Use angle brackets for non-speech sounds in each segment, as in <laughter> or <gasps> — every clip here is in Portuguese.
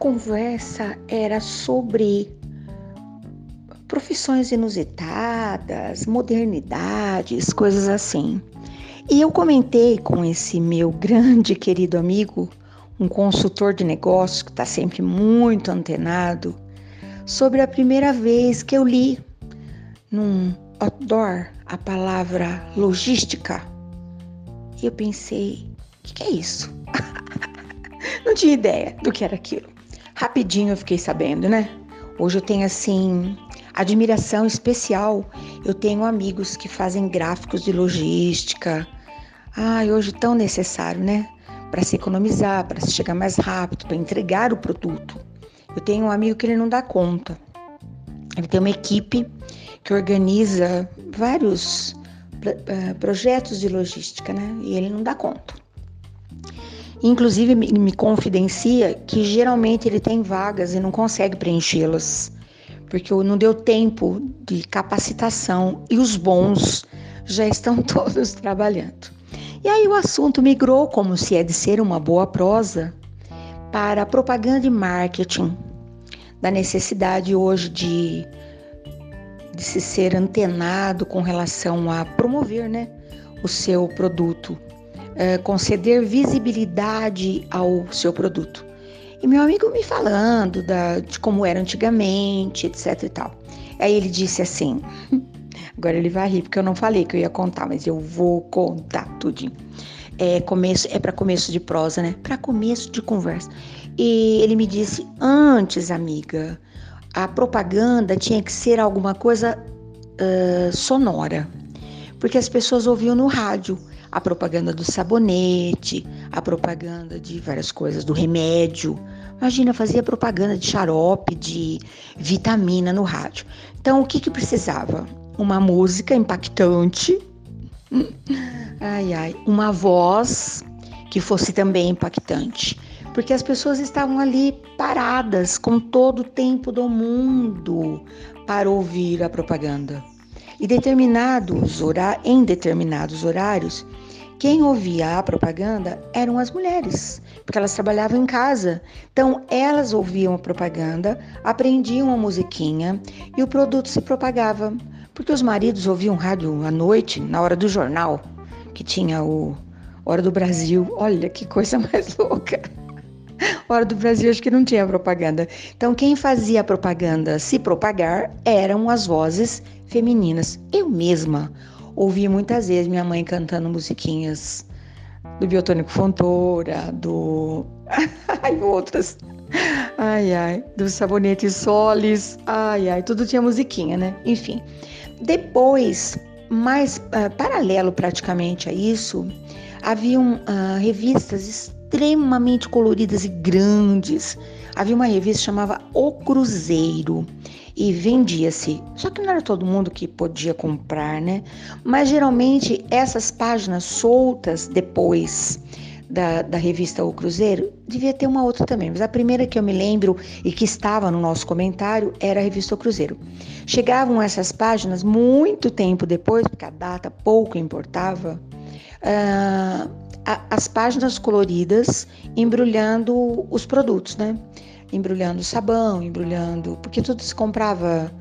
conversa era sobre profissões inusitadas, modernidades, coisas assim. E eu comentei com esse meu grande <laughs> querido amigo, um consultor de negócios que está sempre muito antenado, sobre a primeira vez que eu li num outdoor a palavra logística. E eu pensei, o que, que é isso? <laughs> Não tinha ideia do que era aquilo. Rapidinho eu fiquei sabendo, né? Hoje eu tenho assim admiração especial. Eu tenho amigos que fazem gráficos de logística. Ai, hoje tão necessário, né? Para se economizar, para se chegar mais rápido, para entregar o produto. Eu tenho um amigo que ele não dá conta. Ele tem uma equipe que organiza vários uh, projetos de logística, né? E ele não dá conta. Inclusive me confidencia que geralmente ele tem vagas e não consegue preenchê-las porque não deu tempo de capacitação e os bons já estão <laughs> todos trabalhando. E aí o assunto migrou, como se é de ser uma boa prosa, para propaganda e marketing, da necessidade hoje de, de se ser antenado com relação a promover né, o seu produto, é, conceder visibilidade ao seu produto. E meu amigo me falando da, de como era antigamente, etc e tal. Aí ele disse assim: <laughs> agora ele vai rir porque eu não falei que eu ia contar, mas eu vou contar tudinho. É começo, é para começo de prosa, né? Para começo de conversa. E ele me disse: antes, amiga, a propaganda tinha que ser alguma coisa uh, sonora, porque as pessoas ouviam no rádio a propaganda do sabonete, a propaganda de várias coisas, do remédio. Imagina, fazia propaganda de xarope, de vitamina no rádio. Então, o que, que precisava? Uma música impactante, <laughs> ai, ai, uma voz que fosse também impactante. Porque as pessoas estavam ali paradas com todo o tempo do mundo para ouvir a propaganda. E determinados em determinados horários, quem ouvia a propaganda eram as mulheres, porque elas trabalhavam em casa. Então, elas ouviam a propaganda, aprendiam a musiquinha e o produto se propagava. Porque os maridos ouviam rádio à noite, na hora do jornal, que tinha o Hora do Brasil. Olha que coisa <laughs> mais louca. Hora do Brasil acho que não tinha propaganda. Então, quem fazia a propaganda se propagar eram as vozes femininas. Eu mesma ouvi muitas vezes minha mãe cantando musiquinhas do Biotônico Fontoura, do. <laughs> ai, outras. Ai, ai, do Sabonete Solis. Ai, ai, tudo tinha musiquinha, né? Enfim. Depois, mais uh, paralelo praticamente a isso, haviam uh, revistas extremamente coloridas e grandes. Havia uma revista chamava O Cruzeiro e vendia-se. Só que não era todo mundo que podia comprar, né? Mas geralmente essas páginas soltas depois da, da revista O Cruzeiro, devia ter uma outra também, mas a primeira que eu me lembro e que estava no nosso comentário era a revista O Cruzeiro. Chegavam essas páginas muito tempo depois, porque a data pouco importava, uh, as páginas coloridas embrulhando os produtos, né? embrulhando sabão, embrulhando, porque tudo se comprava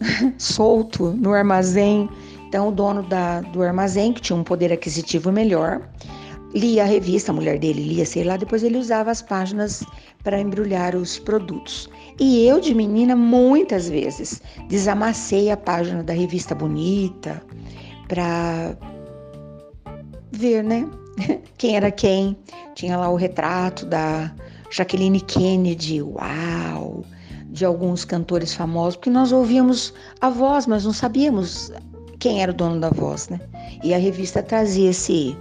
<laughs> solto no armazém. Então, o dono da, do armazém, que tinha um poder aquisitivo melhor, lia a revista, a mulher dele lia, sei lá, depois ele usava as páginas para embrulhar os produtos. E eu, de menina, muitas vezes desamassei a página da revista bonita para ver, né? <laughs> Quem era quem. Tinha lá o retrato da Jacqueline Kennedy, uau, de alguns cantores famosos, porque nós ouvíamos a voz, mas não sabíamos quem era o dono da voz, né? E a revista trazia esse,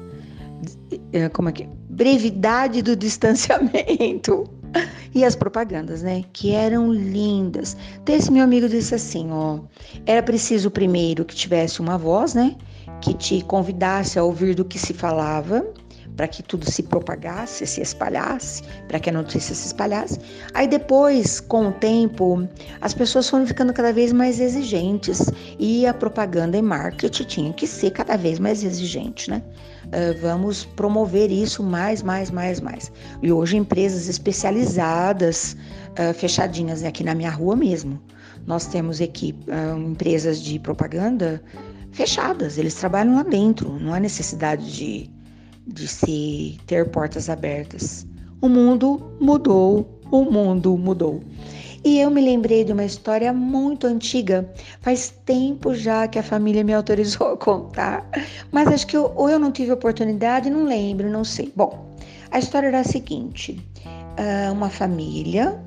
eh, como é que, brevidade do distanciamento. <laughs> E as propagandas, né? Que eram lindas. Então, esse meu amigo disse assim: ó, era preciso primeiro que tivesse uma voz, né? Que te convidasse a ouvir do que se falava, para que tudo se propagasse, se espalhasse, para que a notícia se espalhasse. Aí depois, com o tempo, as pessoas foram ficando cada vez mais exigentes e a propaganda e marketing tinha que ser cada vez mais exigente, né? Uh, vamos promover isso mais, mais, mais, mais. E hoje empresas especializadas, uh, fechadinhas aqui na minha rua mesmo. Nós temos equipe, uh, empresas de propaganda fechadas, eles trabalham lá dentro, não há necessidade de de se ter portas abertas. O mundo mudou, o mundo mudou. E eu me lembrei de uma história muito antiga, faz tempo já que a família me autorizou a contar, mas acho que eu, ou eu não tive oportunidade, não lembro, não sei. Bom, a história era a seguinte: ah, uma família,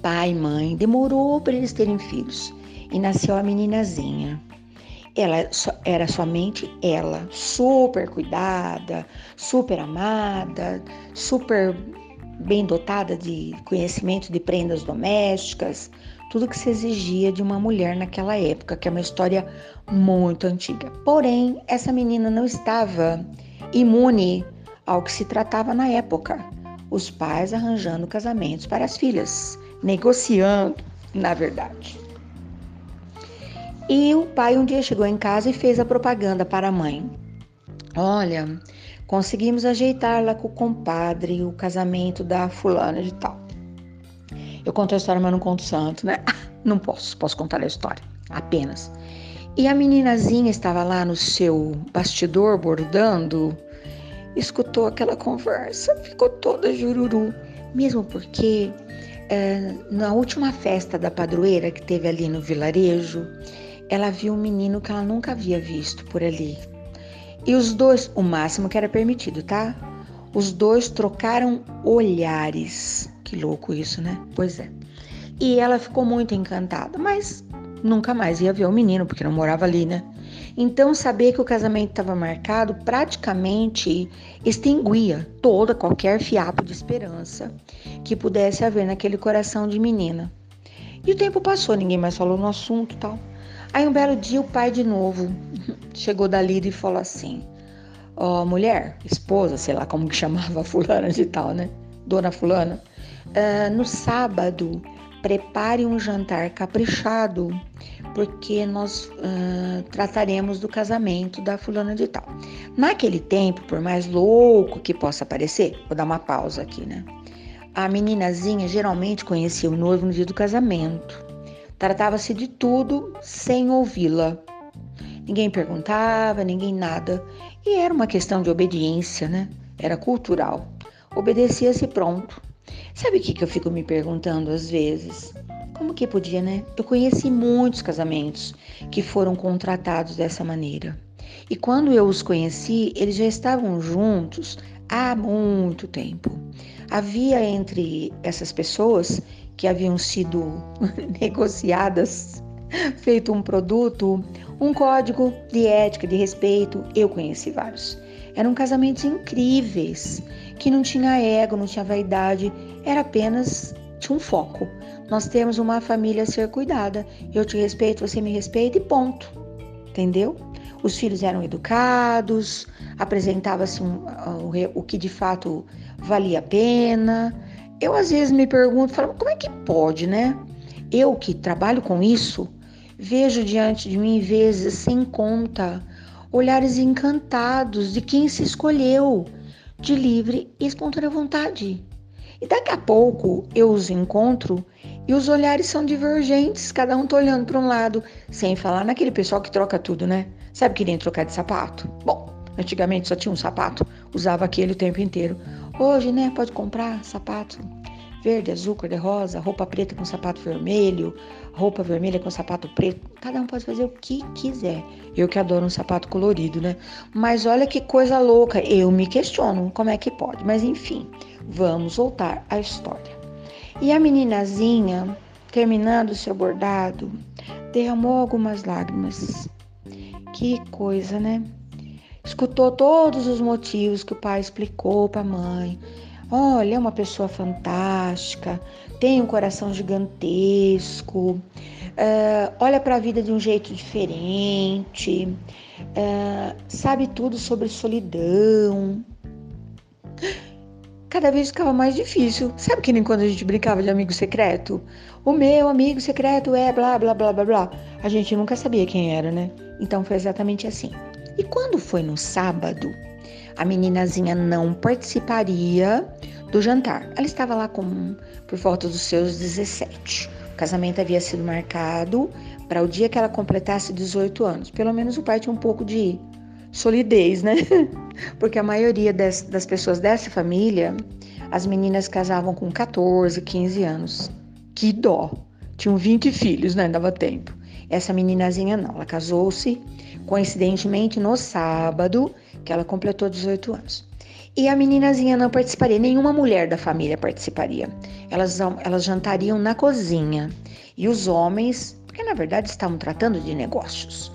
pai e mãe, demorou para eles terem filhos. E nasceu a meninazinha ela era somente ela, super cuidada, super amada, super bem dotada de conhecimento de prendas domésticas, tudo que se exigia de uma mulher naquela época, que é uma história muito antiga. Porém, essa menina não estava imune ao que se tratava na época. Os pais arranjando casamentos para as filhas, negociando, na verdade. E o pai um dia chegou em casa e fez a propaganda para a mãe. Olha, conseguimos ajeitar lá com o compadre o casamento da fulana de tal. Eu conto a história, mas não conto santo, né? <laughs> Não posso, posso contar a história, apenas. E a meninazinha estava lá no seu bastidor bordando, escutou aquela conversa, ficou toda jururu, mesmo porque é, na última festa da padroeira que teve ali no vilarejo, ela viu um menino que ela nunca havia visto por ali. E os dois, o máximo que era permitido, tá? Os dois trocaram olhares. Que louco isso, né? Pois é. E ela ficou muito encantada, mas nunca mais ia ver o menino, porque não morava ali, né? Então, saber que o casamento estava marcado praticamente extinguia toda qualquer fiapo de esperança que pudesse haver naquele coração de menina. E o tempo passou, ninguém mais falou no assunto tal. Aí um belo dia o pai de novo chegou dali e falou assim: Ó, oh, mulher, esposa, sei lá como que chamava <laughs> fulana de tal, né? Dona fulana, uh, no sábado prepare um jantar caprichado, porque nós uh, trataremos do casamento da fulana de tal. Naquele tempo, por mais louco que possa parecer, vou dar uma pausa aqui, né? A meninazinha geralmente conhecia o noivo no dia do casamento. Tratava-se de tudo sem ouvi-la. Ninguém perguntava, ninguém nada. E era uma questão de obediência, né? Era cultural. Obedecia-se pronto. Sabe o que, que eu fico me perguntando às vezes? Como que podia, né? Eu conheci muitos casamentos que foram contratados dessa maneira. E quando eu os conheci, eles já estavam juntos há muito tempo. Havia entre essas pessoas que haviam sido <laughs> negociadas, feito um produto, um código de ética, de respeito. Eu conheci vários. Eram casamentos incríveis, que não tinha ego, não tinha vaidade, era apenas tinha um foco. Nós temos uma família a ser cuidada. Eu te respeito, você me respeita e ponto. Entendeu? Os filhos eram educados, apresentava-se um, o, o que de fato valia a pena. Eu às vezes me pergunto, falo, como é que pode, né? Eu que trabalho com isso, vejo diante de mim vezes sem conta olhares encantados de quem se escolheu de livre e espontânea vontade. E daqui a pouco eu os encontro e os olhares são divergentes, cada um tá olhando para um lado, sem falar naquele pessoal que troca tudo, né? Sabe que nem trocar de sapato? Bom, antigamente só tinha um sapato, usava aquele o tempo inteiro. Hoje, né, pode comprar sapato verde, azul, cor de rosa, roupa preta com sapato vermelho, roupa vermelha com sapato preto. Cada um pode fazer o que quiser. Eu que adoro um sapato colorido, né? Mas olha que coisa louca. Eu me questiono como é que pode. Mas enfim, vamos voltar à história. E a meninazinha, terminando o seu bordado, derramou algumas lágrimas. Que coisa, né? Escutou todos os motivos que o pai explicou para a mãe. Olha, é uma pessoa fantástica, tem um coração gigantesco, uh, olha para a vida de um jeito diferente, uh, sabe tudo sobre solidão. cada vez ficava mais difícil. Sabe que nem quando a gente brincava de amigo secreto? O meu amigo secreto é blá blá blá blá blá. A gente nunca sabia quem era, né? Então foi exatamente assim. E quando foi no sábado, a meninazinha não participaria do jantar. Ela estava lá com por volta dos seus 17. O casamento havia sido marcado para o dia que ela completasse 18 anos. Pelo menos o pai tinha um pouco de solidez, né? <laughs> Porque a maioria das, das pessoas dessa família, as meninas casavam com 14, 15 anos. Que dó! Tinham 20 filhos, né? Dava tempo. Essa meninazinha não, ela casou-se coincidentemente no sábado que ela completou 18 anos. E a meninazinha não participaria, nenhuma mulher da família participaria. Elas, elas jantariam na cozinha. E os homens, porque na verdade estavam tratando de negócios.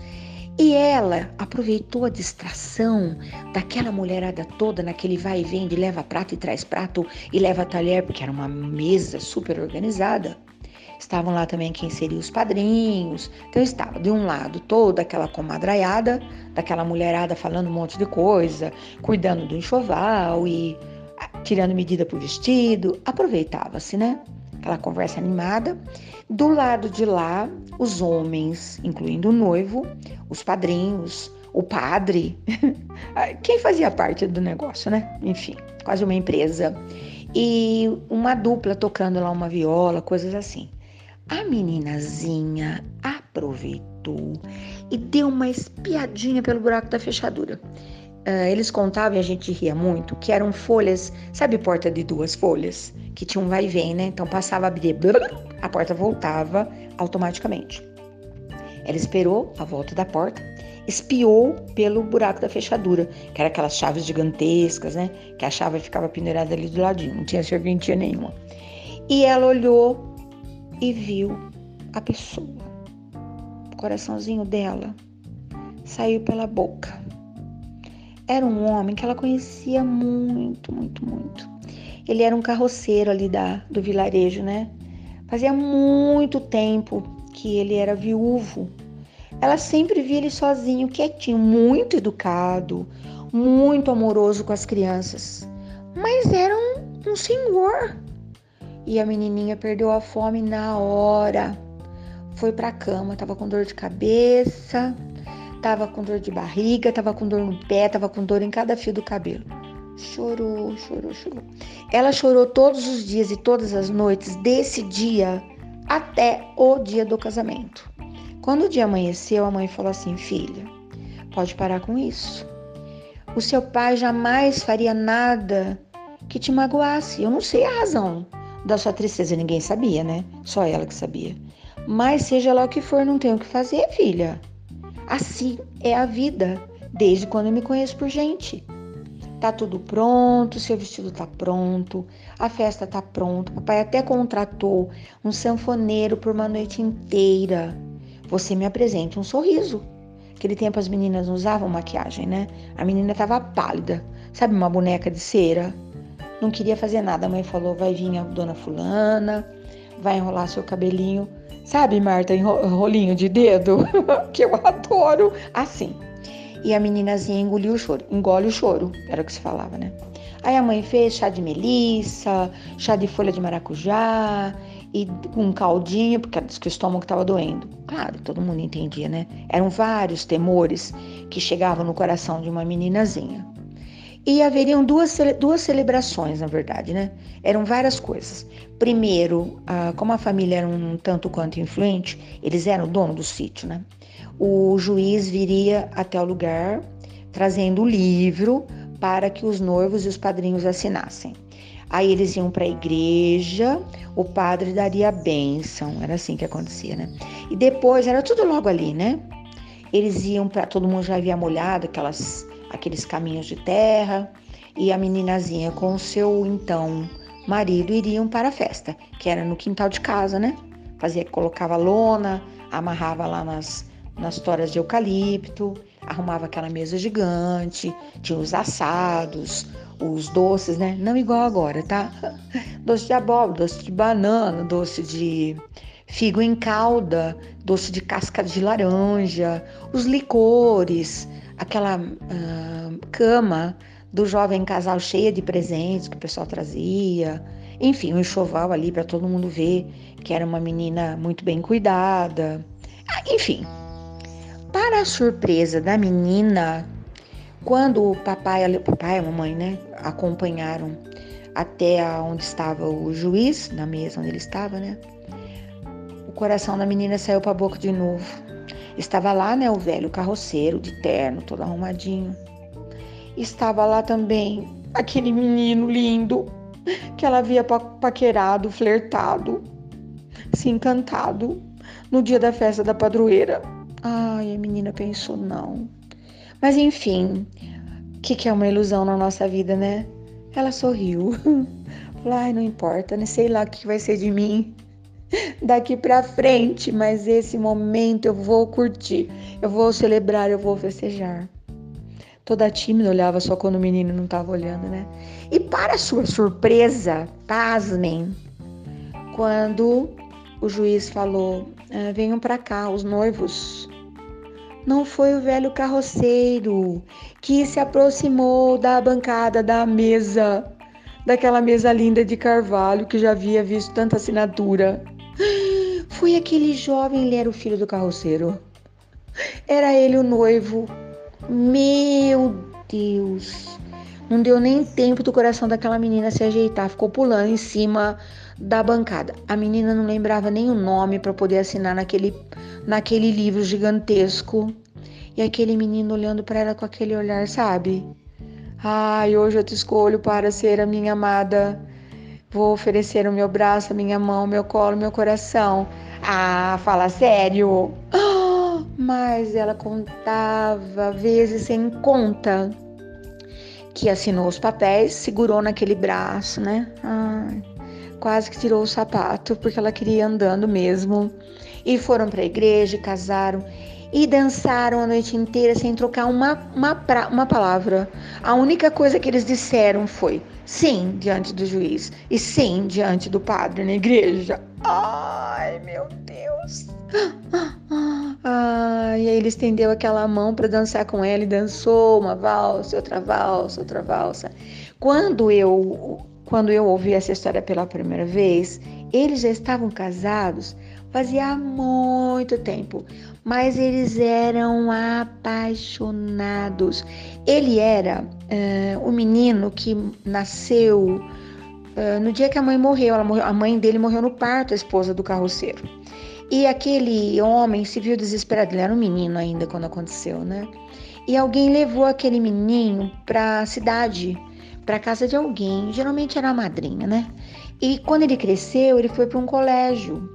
E ela aproveitou a distração daquela mulherada toda naquele vai e vem de leva prato e traz prato e leva talher, porque era uma mesa super organizada. Estavam lá também quem seriam os padrinhos. Então estava de um lado toda aquela comadraiada, daquela mulherada falando um monte de coisa, cuidando do enxoval e ah, tirando medida pro vestido. Aproveitava-se, né? Aquela conversa animada. Do lado de lá, os homens, incluindo o noivo, os padrinhos, o padre, <laughs> quem fazia parte do negócio, né? Enfim, quase uma empresa. E uma dupla tocando lá uma viola, coisas assim. A meninazinha aproveitou e deu uma espiadinha pelo buraco da fechadura. Uh, eles contavam e a gente ria muito que eram folhas, sabe porta de duas folhas? Que tinha um vai e vem, né? Então passava a abrir, a porta voltava automaticamente. Ela esperou a volta da porta, espiou pelo buraco da fechadura, que era aquelas chaves gigantescas, né? Que a chave ficava pendurada ali do ladinho, não tinha serventia nenhuma. E ela olhou e viu a pessoa. O coraçãozinho dela saiu pela boca. Era um homem que ela conhecia muito, muito, muito. Ele era um carroceiro ali da, do vilarejo, né? Fazia muito tempo que ele era viúvo. Ela sempre via ele sozinho, quietinho, muito educado, muito amoroso com as crianças. Mas era um, um senhor e a menininha perdeu a fome na hora. Foi pra cama, tava com dor de cabeça, tava com dor de barriga, tava com dor no pé, tava com dor em cada fio do cabelo. Chorou, chorou, chorou. Ela chorou todos os dias e todas as noites desse dia até o dia do casamento. Quando o dia amanheceu, a mãe falou assim: Filha, pode parar com isso. O seu pai jamais faria nada que te magoasse. Eu não sei a razão da sua tristeza. Ninguém sabia, né? Só ela que sabia. Mas seja lá o que for, não tem o que fazer, filha. Assim é a vida, desde quando eu me conheço por gente. Tá tudo pronto, seu vestido tá pronto, a festa tá pronta. Papai até contratou um sanfoneiro por uma noite inteira. Você me apresente um sorriso. Aquele tempo as meninas não usavam maquiagem, né? A menina tava pálida, sabe, uma boneca de cera não queria fazer nada. A mãe falou: vai vir a dona Fulana, vai enrolar seu cabelinho. Sabe, Marta, rolinho de dedo? <laughs> que eu adoro. Assim. E a meninazinha engoliu o choro. Engole o choro, era o que se falava, né? Aí a mãe fez chá de melissa, chá de folha de maracujá e um caldinho, porque ela disse que o estômago estava doendo. Claro, todo mundo entendia, né? Eram vários temores que chegavam no coração de uma meninazinha. E haveriam duas, duas celebrações, na verdade, né? Eram várias coisas. Primeiro, como a família era um tanto quanto influente, eles eram dono do sítio, né? O juiz viria até o lugar trazendo o livro para que os noivos e os padrinhos assinassem. Aí eles iam para a igreja, o padre daria a bênção, era assim que acontecia, né? E depois, era tudo logo ali, né? Eles iam para. Todo mundo já havia molhado aquelas aqueles caminhos de terra, e a meninazinha com o seu então marido iriam para a festa, que era no quintal de casa, né? Fazia, colocava lona, amarrava lá nas, nas toras de eucalipto, arrumava aquela mesa gigante, tinha os assados, os doces, né? Não igual agora, tá? <laughs> Doce de abóbora, doce de banana, doce de figo em calda, doce de casca de laranja, os licores, aquela uh, cama do jovem casal cheia de presentes que o pessoal trazia. Enfim, um enxoval ali para todo mundo ver que era uma menina muito bem cuidada. Ah, enfim, para a surpresa da menina, quando o papai, o papai e a mamãe, né, acompanharam até onde estava o juiz, na mesa onde ele estava, né? O coração da menina saiu para a boca de novo. Estava lá, né, o velho carroceiro de terno, todo arrumadinho. Estava lá também aquele menino lindo que ela havia paquerado, flertado, se encantado no dia da festa da padroeira. Ai, a menina pensou, não. Mas enfim, o que, que é uma ilusão na nossa vida, né? Ela sorriu. <laughs> Falou, ai, não importa, nem sei lá o que vai ser de mim daqui para frente, mas esse momento eu vou curtir, eu vou celebrar, eu vou festejar. Toda tímida olhava só quando o menino não estava olhando, né? E para sua surpresa, pasmem, quando o juiz falou: ah, venham para cá, os noivos. Não foi o velho carroceiro que se aproximou da bancada da mesa, daquela mesa linda de carvalho que já havia visto tanta assinatura. Foi aquele jovem, ele era o filho do carroceiro. Era ele o noivo. Meu Deus! Não deu nem tempo do coração daquela menina se ajeitar, ficou pulando em cima da bancada. A menina não lembrava nem o nome para poder assinar naquele, naquele livro gigantesco. E aquele menino olhando para ela com aquele olhar, sabe? Ai, hoje eu te escolho para ser a minha amada. Vou oferecer o meu braço, a minha mão, meu colo, meu coração. Ah, fala sério. Mas ela contava vezes sem conta que assinou os papéis, segurou naquele braço, né? Ai, quase que tirou o sapato porque ela queria ir andando mesmo. E foram para a igreja, casaram e dançaram a noite inteira sem trocar uma, uma, pra, uma palavra. A única coisa que eles disseram foi sim diante do juiz e sim diante do padre na igreja. Ai, meu Deus! <gasps> Ah, e aí ele estendeu aquela mão para dançar com ela e dançou uma valsa, outra valsa, outra valsa. Quando eu quando eu ouvi essa história pela primeira vez, eles já estavam casados fazia muito tempo, mas eles eram apaixonados. Ele era uh, o menino que nasceu uh, no dia que a mãe morreu. morreu. A mãe dele morreu no parto, a esposa do carroceiro. E aquele homem se viu desesperado, ele era um menino ainda quando aconteceu, né? E alguém levou aquele menino para a cidade, para casa de alguém, geralmente era a madrinha, né? E quando ele cresceu, ele foi para um colégio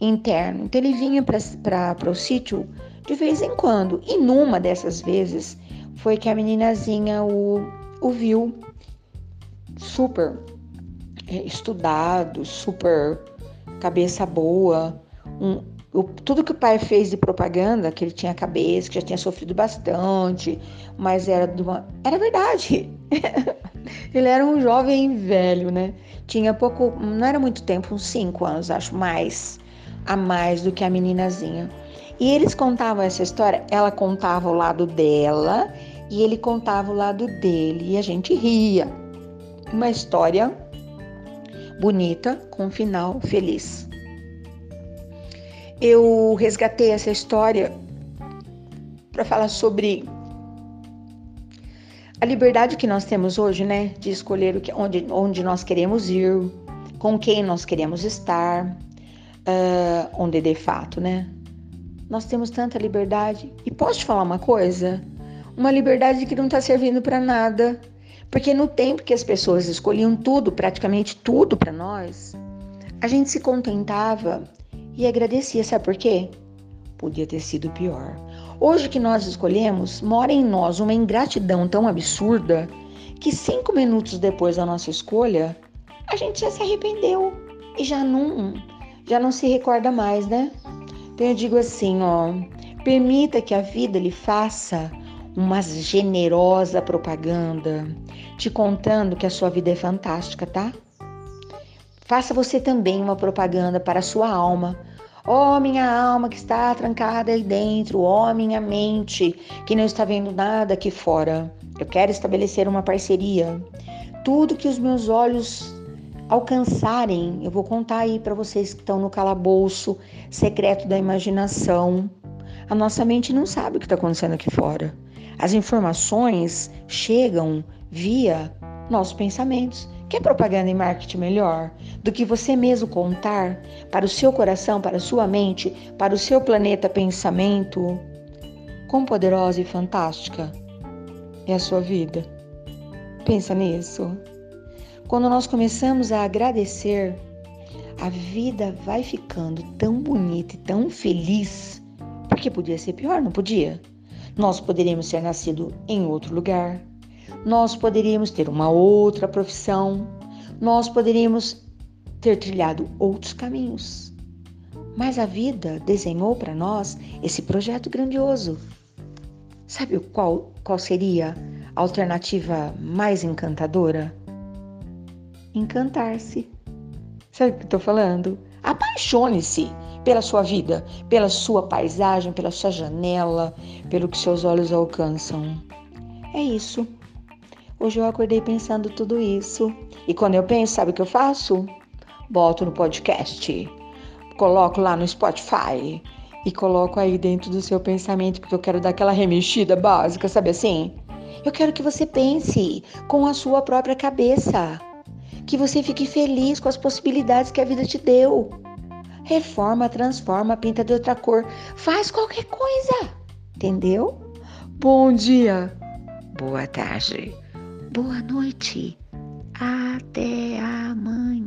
interno. Então ele vinha para o sítio de vez em quando. E numa dessas vezes foi que a meninazinha o, o viu super é, estudado, super cabeça boa, um, o, tudo que o pai fez de propaganda, que ele tinha cabeça, que já tinha sofrido bastante, mas era uma. Era verdade. <laughs> ele era um jovem velho, né? Tinha pouco. Não era muito tempo, uns cinco anos, acho, mais. A mais do que a meninazinha. E eles contavam essa história. Ela contava o lado dela e ele contava o lado dele. E a gente ria. Uma história bonita, com um final feliz eu resgatei essa história para falar sobre a liberdade que nós temos hoje, né, de escolher o que, onde, onde nós queremos ir, com quem nós queremos estar, uh, onde de fato, né? Nós temos tanta liberdade. E posso te falar uma coisa? Uma liberdade que não está servindo para nada. Porque no tempo que as pessoas escolhiam tudo, praticamente tudo para nós, a gente se contentava e agradecia, sabe por quê? Podia ter sido pior. Hoje que nós escolhemos, mora em nós uma ingratidão tão absurda que cinco minutos depois da nossa escolha, a gente já se arrependeu e já não, já não se recorda mais, né? Então eu digo assim, ó, permita que a vida lhe faça uma generosa propaganda, te contando que a sua vida é fantástica, tá? Faça você também uma propaganda para a sua alma, Ó oh, minha alma que está trancada aí dentro, ó oh, minha mente que não está vendo nada aqui fora. Eu quero estabelecer uma parceria. Tudo que os meus olhos alcançarem, eu vou contar aí para vocês que estão no calabouço secreto da imaginação. A nossa mente não sabe o que está acontecendo aqui fora. As informações chegam via nossos pensamentos. Quer propaganda e marketing melhor do que você mesmo contar para o seu coração, para a sua mente, para o seu planeta pensamento? Quão poderosa e fantástica é a sua vida? Pensa nisso. Quando nós começamos a agradecer, a vida vai ficando tão bonita e tão feliz, porque podia ser pior, não podia? Nós poderíamos ter nascido em outro lugar, nós poderíamos ter uma outra profissão, nós poderíamos ter trilhado outros caminhos. Mas a vida desenhou para nós esse projeto grandioso. Sabe qual, qual seria a alternativa mais encantadora? Encantar-se. Sabe o que estou falando? Apaixone-se pela sua vida, pela sua paisagem, pela sua janela, pelo que seus olhos alcançam. É isso. Hoje eu acordei pensando tudo isso. E quando eu penso, sabe o que eu faço? Boto no podcast, coloco lá no Spotify e coloco aí dentro do seu pensamento, porque eu quero dar aquela remexida básica, sabe assim? Eu quero que você pense com a sua própria cabeça. Que você fique feliz com as possibilidades que a vida te deu. Reforma, transforma, pinta de outra cor, faz qualquer coisa. Entendeu? Bom dia. Boa tarde. Boa noite. Até amanhã.